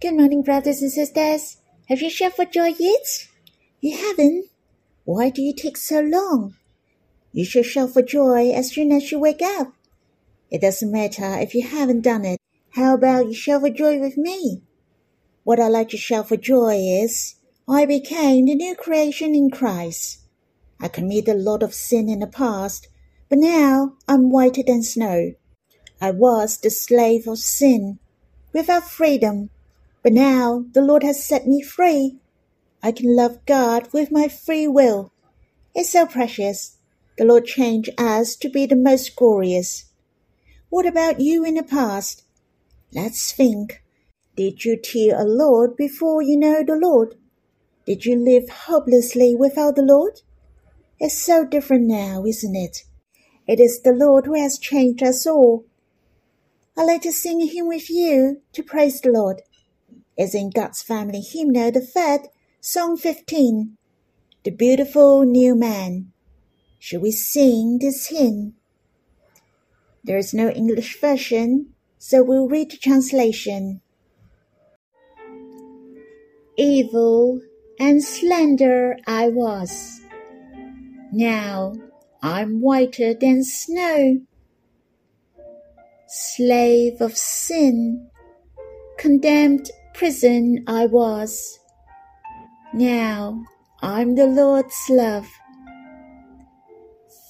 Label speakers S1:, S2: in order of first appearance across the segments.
S1: Good morning, brothers and sisters. Have you shouted for joy yet? You haven't? Why do you take so long? You should shout for joy as soon as you wake up. It doesn't matter if you haven't done it. How about you shout for joy with me? What I like to shout for joy is, I became the new creation in Christ. I committed a lot of sin in the past, but now I'm whiter than snow. I was the slave of sin, without freedom, but now the Lord has set me free. I can love God with my free will. It's so precious. The Lord changed us to be the most glorious. What about you in the past? Let's think. Did you tear a Lord before you know the Lord? Did you live hopelessly without the Lord? It's so different now, isn't it? It is the Lord who has changed us all. I'd like to sing a hymn with you to praise the Lord. It's in God's Family Hymnal, the third, Song 15, The Beautiful New Man. Should we sing this hymn? There is no English version, so we'll read the translation. Evil and slender I was now I'm whiter than snow. Slave of sin, condemned prison I was. Now I'm the Lord's love.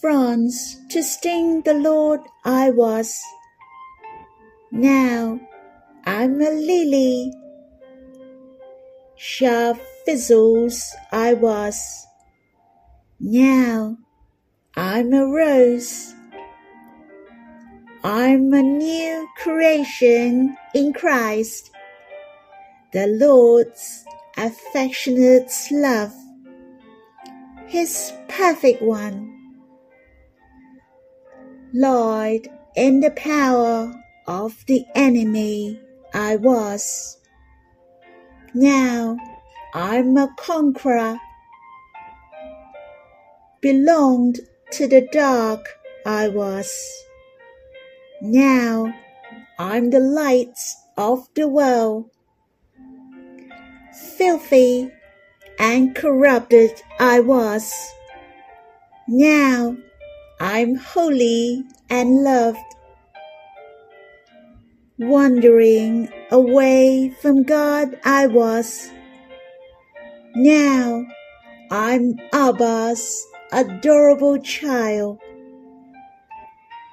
S1: Thorns to sting the Lord I was. Now I'm a lily. Sharp thistles I was. Now I'm a rose. I'm a new creation in Christ. The Lord's affectionate love, His perfect one. Lord, in the power of the enemy I was. Now I'm a conqueror belonged to the dark I was. Now I'm the light of the world. Filthy and corrupted I was. Now I'm holy and loved. Wandering away from God I was. Now I'm Abba's adorable child.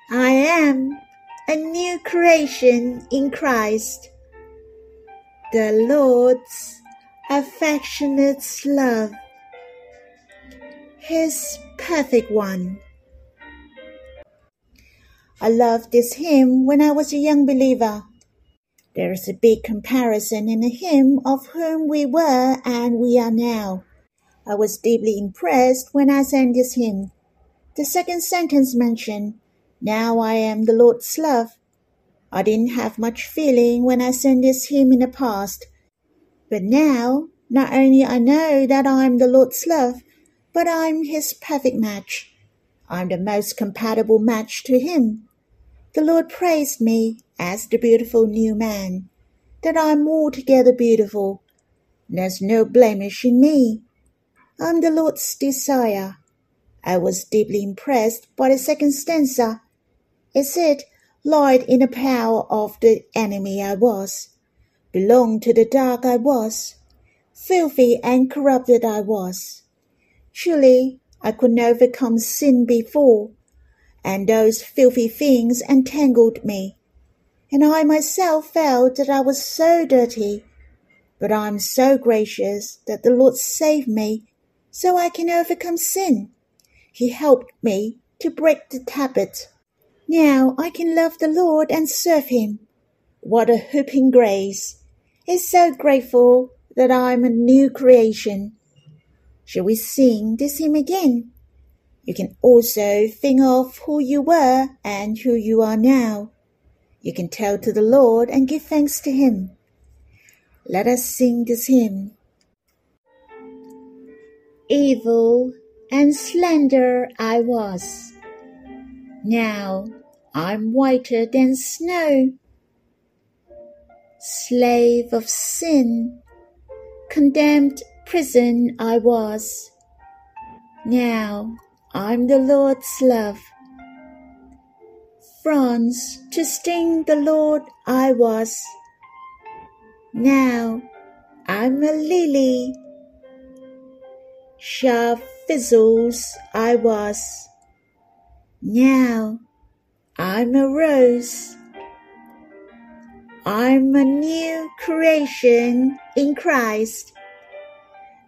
S1: I am a new creation in Christ. The Lord's affectionate love, His perfect one. I loved this hymn when I was a young believer. There is a big comparison in the hymn of whom we were and we are now. I was deeply impressed when I sang this hymn. The second sentence mentioned, Now I am the Lord's love. I didn't have much feeling when I sang this hymn in the past. But now, not only I know that I'm the Lord's love, but I'm his perfect match. I'm the most compatible match to him. The Lord praised me as the beautiful new man, that I'm altogether beautiful. There's no blemish in me. I'm the Lord's desire. I was deeply impressed by the second stanza. It said, Light in the power of the enemy I was, belonged to the dark I was, filthy and corrupted I was. Surely I could not overcome sin before, and those filthy things entangled me, and I myself felt that I was so dirty. But I am so gracious that the Lord saved me so I can overcome sin. He helped me to break the habit. Now I can love the Lord and serve Him. What a whooping grace! It's so grateful that I'm a new creation. Shall we sing this hymn again? You can also think of who you were and who you are now. You can tell to the Lord and give thanks to Him. Let us sing this hymn evil and slender I was. Now I'm whiter than snow. Slave of sin, condemned prison I was. Now I'm the Lord's love. Bronze to sting the Lord I was. Now I'm a lily. Sharp thistles I was. Now I'm a rose. I'm a new creation in Christ,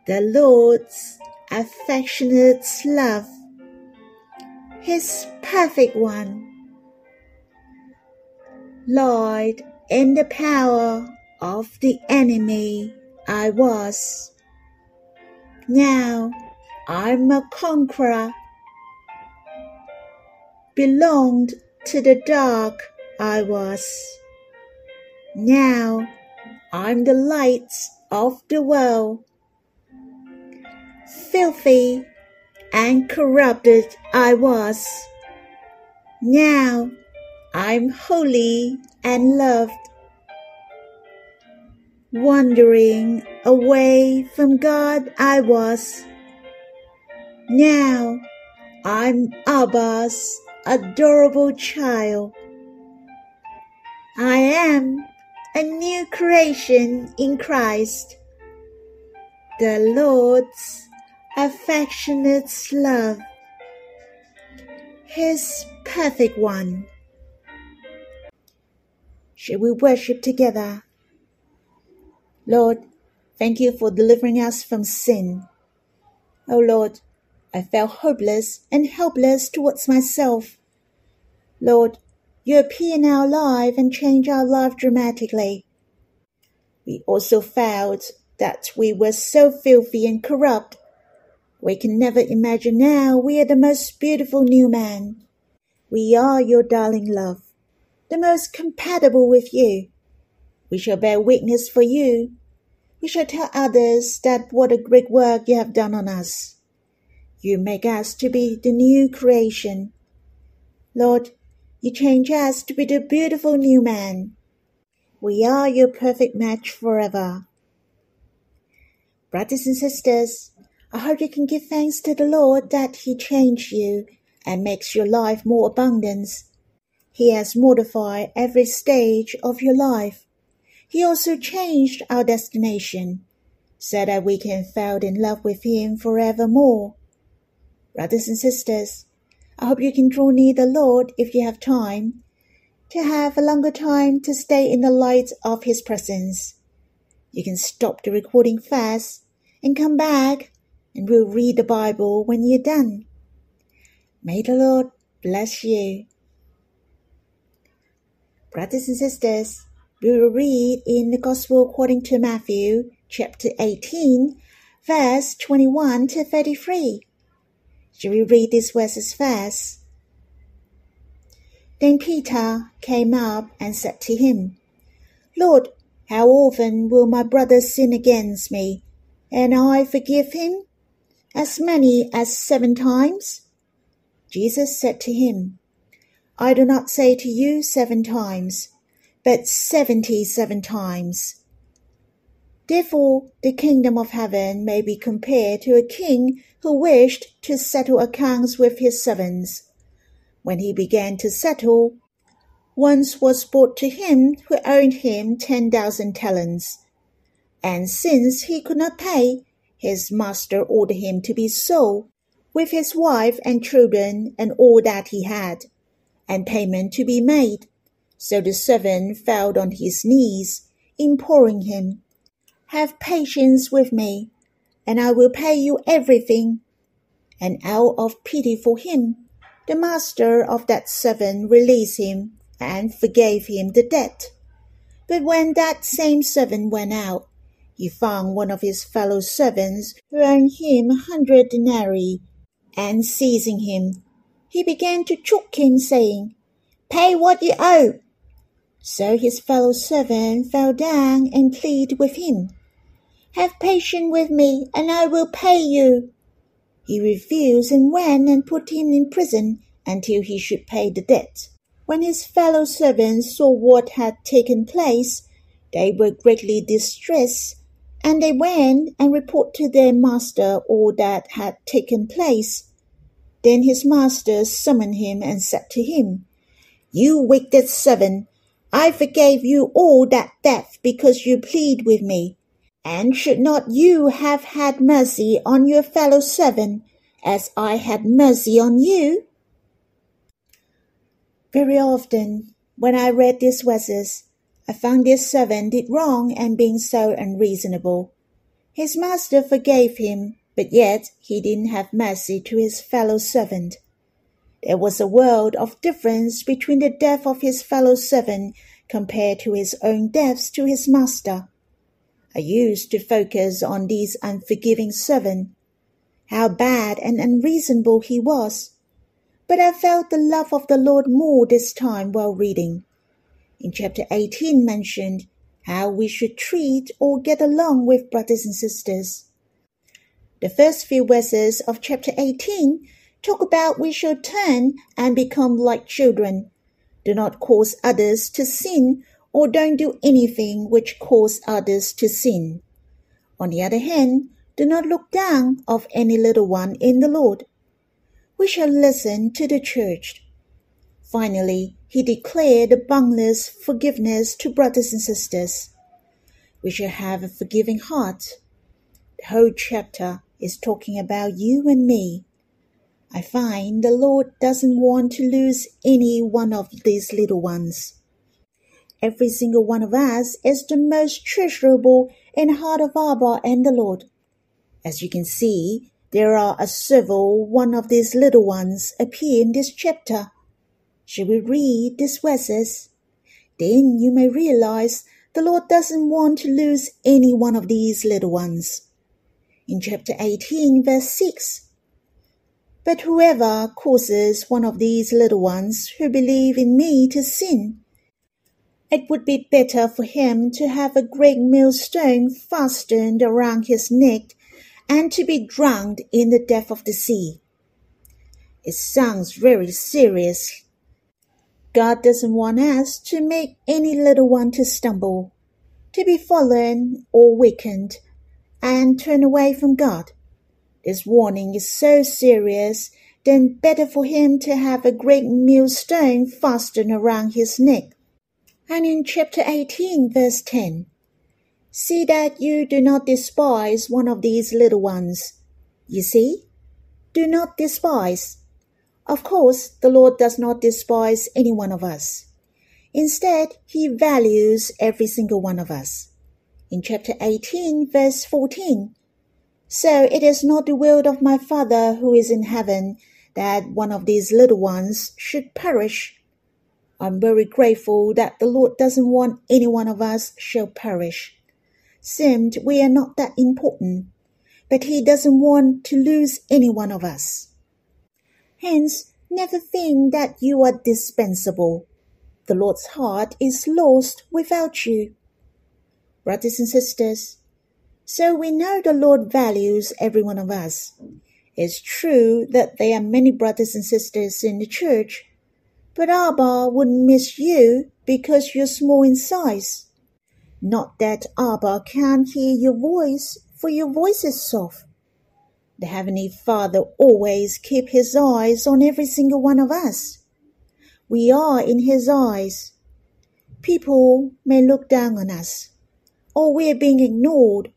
S1: the Lord's affectionate love, His perfect one. Lord, in the power of the enemy I was. Now I'm a conqueror. Belonged to the dark I was. Now I'm the light of the world. Filthy and corrupted I was. Now I'm holy and loved. Wandering away from God I was. Now I'm Abba's adorable child. I am a new creation in Christ. The Lord's affectionate love, His perfect one. Shall we worship together? Lord, thank you for delivering us from sin. Oh Lord, I felt hopeless and helpless towards myself. Lord, you appear in our life and change our life dramatically. We also felt that we were so filthy and corrupt. We can never imagine now we are the most beautiful new man. We are your darling love the most compatible with you. We shall bear witness for you. We shall tell others that what a great work you have done on us. You make us to be the new creation. Lord, you change us to be the beautiful new man. We are your perfect match forever. Brothers and sisters, I hope you can give thanks to the Lord that He changed you and makes your life more abundant he has modified every stage of your life. He also changed our destination so that we can fall in love with Him forevermore. Brothers and sisters, I hope you can draw near the Lord if you have time, to have a longer time to stay in the light of His presence. You can stop the recording fast and come back, and we'll read the Bible when you're done. May the Lord bless you. Brothers and sisters, we will read in the Gospel according to Matthew, chapter 18, verse 21 to 33. Shall we read these verses first? Then Peter came up and said to him, Lord, how often will my brother sin against me, and I forgive him? As many as seven times? Jesus said to him, I do not say to you seven times, but seventy seven times. Therefore, the kingdom of heaven may be compared to a king who wished to settle accounts with his servants. When he began to settle, once was brought to him who owed him ten thousand talents. And since he could not pay, his master ordered him to be sold, with his wife and children and all that he had and payment to be made. So the servant fell on his knees, imploring him, Have patience with me, and I will pay you everything. And out of pity for him, the master of that servant released him and forgave him the debt. But when that same servant went out, he found one of his fellow servants who owed him a hundred denarii, and seizing him, he began to choke him, saying, Pay what you owe. So his fellow servant fell down and pleaded with him, Have patience with me, and I will pay you. He refused and went and put him in prison until he should pay the debt. When his fellow servants saw what had taken place, They were greatly distressed, and they went and reported to their master all that had taken place. Then his master summoned him and said to him, You wicked servant, I forgave you all that debt because you plead with me. And should not you have had mercy on your fellow servant, as I had mercy on you? Very often, when I read these verses, I found this servant did wrong and being so unreasonable. His master forgave him, but yet he didn't have mercy to his fellow servant. There was a world of difference between the death of his fellow servant compared to his own debts to his master. I used to focus on this unforgiving servant, how bad and unreasonable he was. But I felt the love of the Lord more this time while reading. In chapter 18 mentioned how we should treat or get along with brothers and sisters. The first few verses of chapter 18 talk about we should turn and become like children. Do not cause others to sin or don't do anything which cause others to sin. On the other hand, do not look down of any little one in the Lord. We shall listen to the church. Finally, he declared the boundless forgiveness to brothers and sisters. We shall have a forgiving heart. The whole chapter is talking about you and me. I find the Lord doesn't want to lose any one of these little ones. Every single one of us is the most treasurable in the heart of Abba and the Lord. As you can see, there are a several one of these little ones appear in this chapter. Shall we read these verses? Then you may realize the Lord doesn't want to lose any one of these little ones. In chapter 18, verse 6, But whoever causes one of these little ones who believe in me to sin, it would be better for him to have a great millstone fastened around his neck and to be drowned in the depth of the sea. It sounds very serious. God doesn't want us to make any little one to stumble, to be fallen or weakened, and turn away from God. This warning is so serious, then better for him to have a great millstone fastened around his neck and in chapter 18, verse 10, See that you do not despise one of these little ones. You see? Do not despise. Of course, the Lord does not despise any one of us. Instead, He values every single one of us. In chapter 18, verse 14, So it is not the will of my Father who is in heaven that one of these little ones should perish I'm very grateful that the Lord doesn't want any one of us shall perish. Seemed we are not that important, but He doesn't want to lose any one of us. Hence, never think that you are dispensable. The Lord's heart is lost without you. Brothers and sisters, so we know the Lord values every one of us. It's true that there are many brothers and sisters in the church but Abba wouldn't miss you because you're small in size. Not that Abba can't hear your voice, for your voice is soft. The Heavenly Father always keep his eyes on every single one of us. We are in his eyes. People may look down on us, or we're being ignored,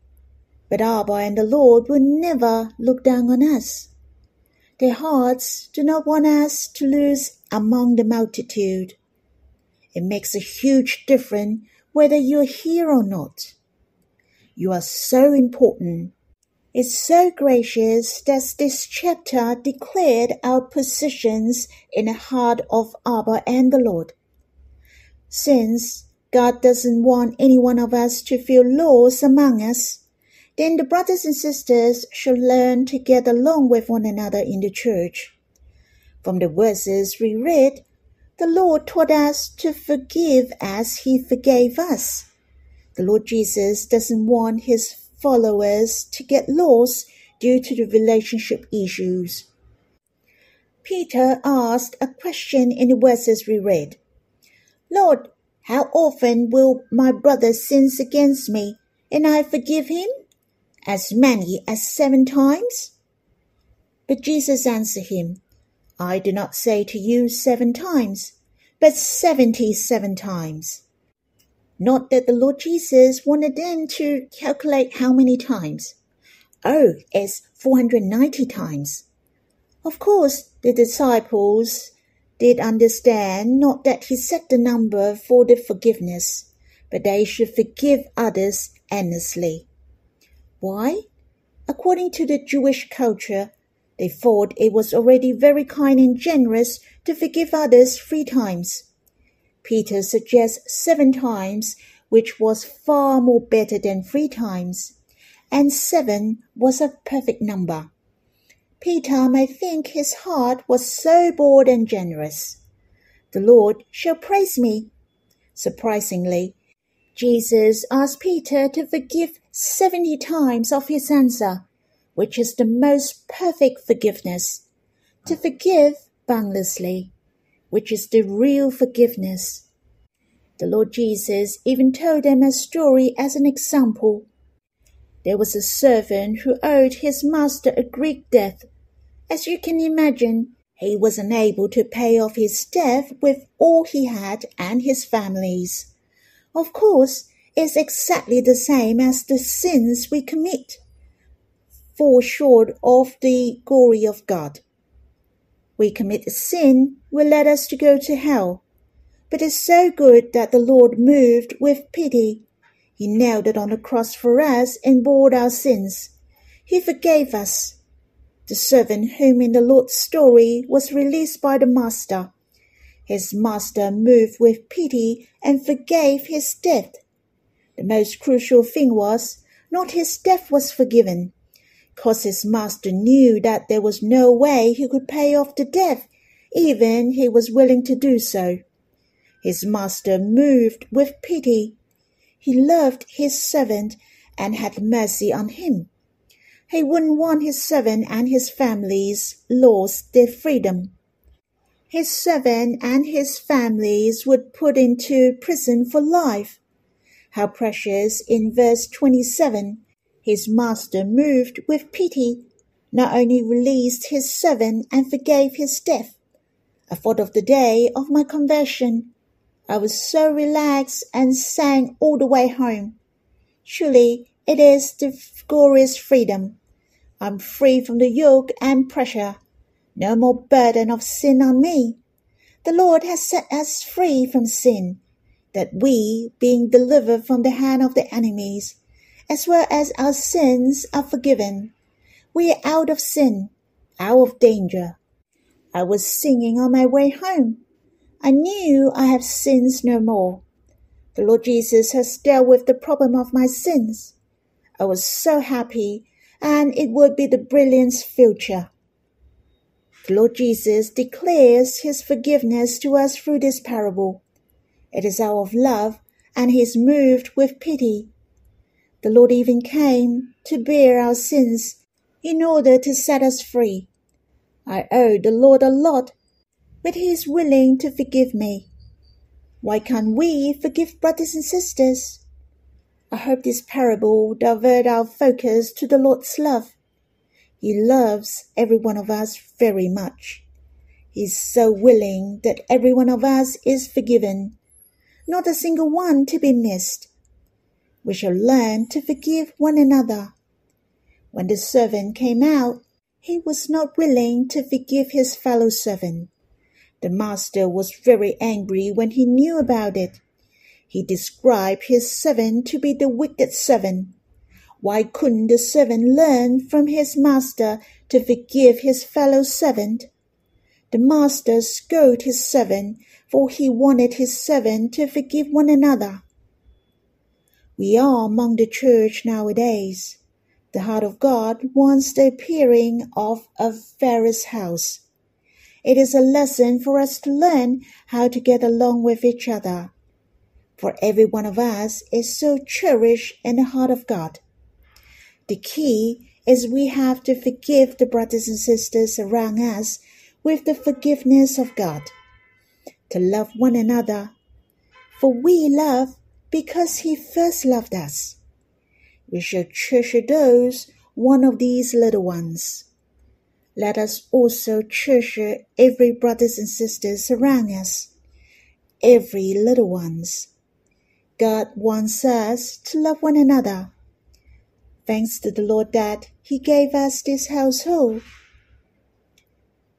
S1: but Abba and the Lord will never look down on us. Their hearts do not want us to lose among the multitude. It makes a huge difference whether you're here or not. You are so important. It's so gracious that this chapter declared our positions in the heart of Abba and the Lord. Since God doesn't want any one of us to feel lost among us, then the brothers and sisters should learn to get along with one another in the church. From the verses we read, the Lord taught us to forgive as He forgave us. The Lord Jesus doesn't want His followers to get lost due to the relationship issues. Peter asked a question in the verses we read Lord, How often will my brother sin against me, and I forgive him? As many as seven times? But Jesus answered him, I do not say to you seven times, but seventy seven times. Not that the Lord Jesus wanted them to calculate how many times. Oh, it's 490 times. Of course, the disciples did understand not that he set the number for the forgiveness, but they should forgive others endlessly. Why? According to the Jewish culture, they thought it was already very kind and generous to forgive others three times. Peter suggests seven times, which was far more better than three times, and seven was a perfect number. Peter may think his heart was so bold and generous. The Lord shall praise me. Surprisingly, Jesus asked Peter to forgive seventy times of his answer which is the most perfect forgiveness, to forgive boundlessly, which is the real forgiveness. The Lord Jesus even told them a story as an example. There was a servant who owed his master a great debt. As you can imagine, he was unable to pay off his debt with all he had and his family's. Of course, it's exactly the same as the sins we commit fall short of the glory of God. We commit a sin will lead us to go to hell. But it's so good that the Lord moved with pity. He nailed it on the cross for us and bore our sins. He forgave us. The servant whom in the Lord's story was released by the master. His master moved with pity and forgave his debt. The most crucial thing was not his debt was forgiven, cause his master knew that there was no way he could pay off the debt, even he was willing to do so. His master moved with pity. He loved his servant and had mercy on him. He wouldn't want his servant and his families lost their freedom. His servant and his families would put into prison for life. How precious in verse 27 his master, moved with pity, not only released his servant and forgave his debt. I thought of the day of my conversion. I was so relaxed and sang all the way home. Surely it is the glorious freedom. I'm free from the yoke and pressure. No more burden of sin on me. The Lord has set us free from sin, that we, being delivered from the hand of the enemies, as well as our sins are forgiven. We are out of sin, out of danger. I was singing on my way home. I knew I have sins no more. The Lord Jesus has dealt with the problem of my sins. I was so happy, and it would be the brilliant future. The Lord Jesus declares his forgiveness to us through this parable. It is out of love, and he is moved with pity the Lord even came to bear our sins in order to set us free. I owe the Lord a lot, but He is willing to forgive me. Why can't we forgive brothers and sisters? I hope this parable will divert our focus to the Lord's love. He loves every one of us very much. He is so willing that every one of us is forgiven, not a single one to be missed we shall learn to forgive one another. When the servant came out, he was not willing to forgive his fellow servant. The master was very angry when he knew about it. He described his servant to be the wicked servant. Why couldn't the servant learn from his master to forgive his fellow servant? The master scolded his servant, for he wanted his servant to forgive one another. We are among the church nowadays. The heart of God wants the appearing of a Pharaoh's house. It is a lesson for us to learn how to get along with each other. For every one of us is so cherished in the heart of God. The key is we have to forgive the brothers and sisters around us with the forgiveness of God. To love one another For we love because he first loved us. We shall treasure those one of these little ones. Let us also treasure every brothers and sisters around us, every little ones. God wants us to love one another. Thanks to the Lord that He gave us this household.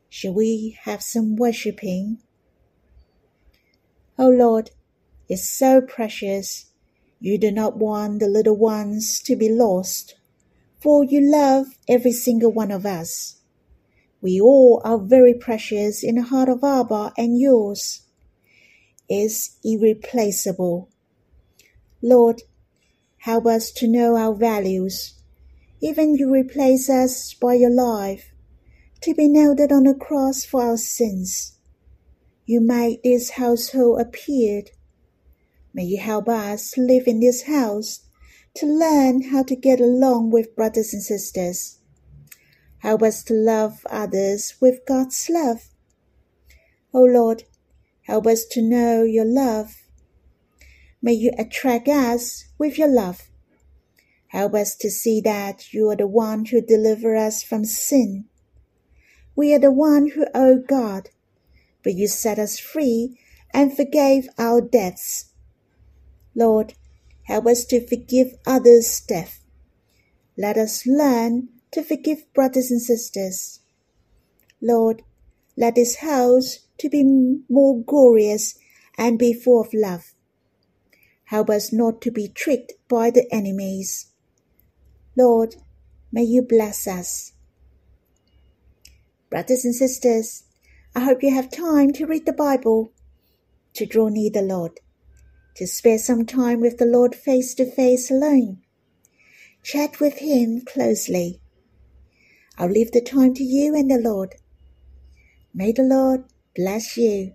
S1: Shall we have some worshipping? O oh Lord, it's so precious. You do not want the little ones to be lost, for you love every single one of us. We all are very precious in the heart of Abba, and yours is irreplaceable. Lord, help us to know our values. Even you replace us by your life, to be nailed on the cross for our sins. You made this household appeared. May you help us live in this house to learn how to get along with brothers and sisters. Help us to love others with God's love. O oh Lord, help us to know your love May you attract us with your love. Help us to see that you are the one who deliver us from sin. We are the one who owe God, but you set us free and forgave our debts. Lord, help us to forgive others' debt. Let us learn to forgive brothers and sisters. Lord, let this house to be more glorious and be full of love. Help us not to be tricked by the enemies. Lord, may you bless us. Brothers and sisters, I hope you have time to read the Bible, to draw near the Lord, to spare some time with the Lord face to face alone. Chat with Him closely. I'll leave the time to you and the Lord. May the Lord bless you.